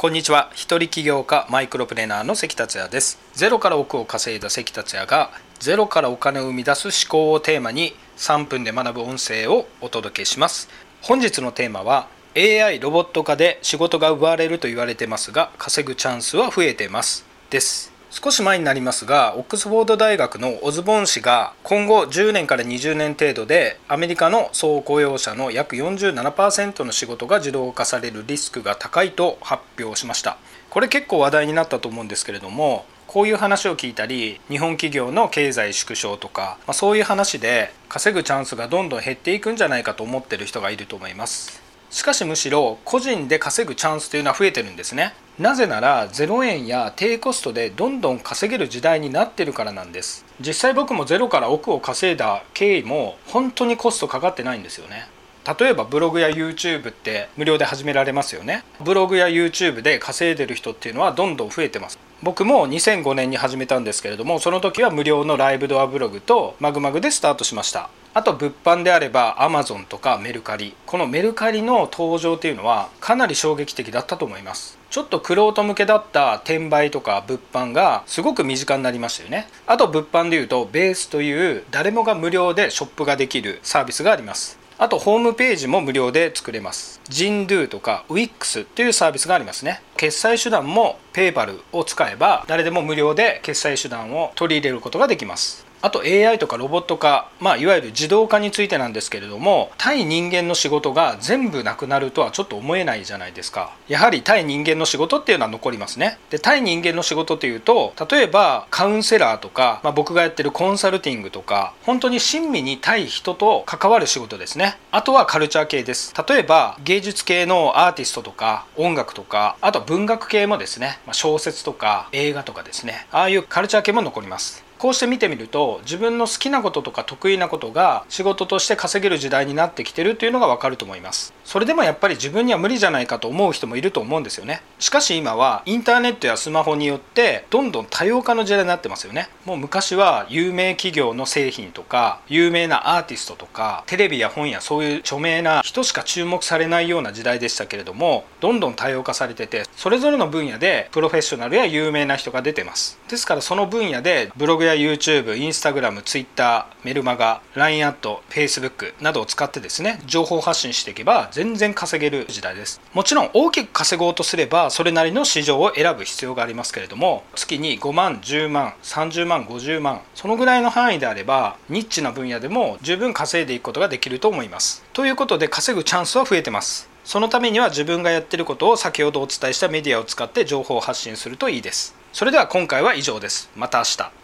こんにちは。一人起業家マイクロプレーナーの関達也です。ゼロから億を稼いだ関達也がゼロからお金を生み出す思考をテーマに3分で学ぶ音声をお届けします。本日のテーマは AI ロボット化で仕事が奪われると言われてますが稼ぐチャンスは増えてます。です。少し前になりますがオックスフォード大学のオズボン氏が今後10年から20年程度でアメリカの総雇用者の約47%の仕事が自動化されるリスクが高いと発表しました。これ結構話題になったと思うんですけれどもこういう話を聞いたり日本企業の経済縮小とか、まあ、そういう話で稼ぐチャンスがどんどん減っていくんじゃないかと思ってる人がいると思います。しかしむしろ個人で稼ぐチャンスというのは増えてるんですね。なぜなら0円や低コストでどんどん稼げる時代になってるからなんです。実際僕もゼロから億を稼いだ経緯も本当にコストかかってないんですよね。例えばブログや YouTube って無料で始められますよね。ブログや YouTube で稼いでる人っていうのはどんどん増えてます。僕も2005年に始めたんですけれどもその時は無料のライブドアブログとマグマグでスタートしました。あと物販であれば Amazon とかメルカリこのメルカリの登場っていうのはかなり衝撃的だったと思いますちょっと玄人向けだった転売とか物販がすごく身近になりましたよねあと物販でいうとベースという誰もが無料でショップができるサービスがありますあとホームページも無料で作れます。ジンドゥとか Wix というサービスがありますね。決済手段も PayPal を使えば誰でも無料で決済手段を取り入れることができます。あと AI とかロボット化、まあ、いわゆる自動化についてなんですけれども対人間の仕事が全部なくなるとはちょっと思えないじゃないですか。やはり対人間の仕事っていうのは残りますね。で対人間の仕事っていうと例えばカウンセラーとか、まあ、僕がやってるコンサルティングとか本当に親身に対人と関わる仕事ですね。あとはカルチャー系です。例えば芸術系のアーティストとか音楽とかあと文学系もですね。ま小説とか映画とかですね。ああいうカルチャー系も残ります。こうして見てみると自分の好きなこととか得意なことが仕事として稼げる時代になってきてるっていうのがわかると思います。それでもやっぱり自分には無理じゃないかと思う人もいると思うんですよね。しかし今はインターネットやスマホによってどんどん多様化の時代になってますよね。もう昔は有名企業の製品とか有名なアーティストとかテレビや本やそういう著名な人しか注目されないような時代でしたけれどもどんどん多様化されててそれぞれの分野でプロフェッショナルや有名な人が出てます。ですからその分野でブログや YouTube、Instagram、Twitter、メルマガ、LINE アット、Facebook などを使ってですね、情報発信していけば全然稼げる時代です。もちろん大きく稼ごうとすればそれなりの市場を選ぶ必要がありますけれども、月に5万、10万、30万、50万、そのぐらいの範囲であれば、ニッチな分野でも十分稼いでいくことができると思います。ということで稼ぐチャンスは増えてます。そのためには自分がやってることを先ほどお伝えしたメディアを使って情報を発信するといいです。それでは今回は以上です。また明日。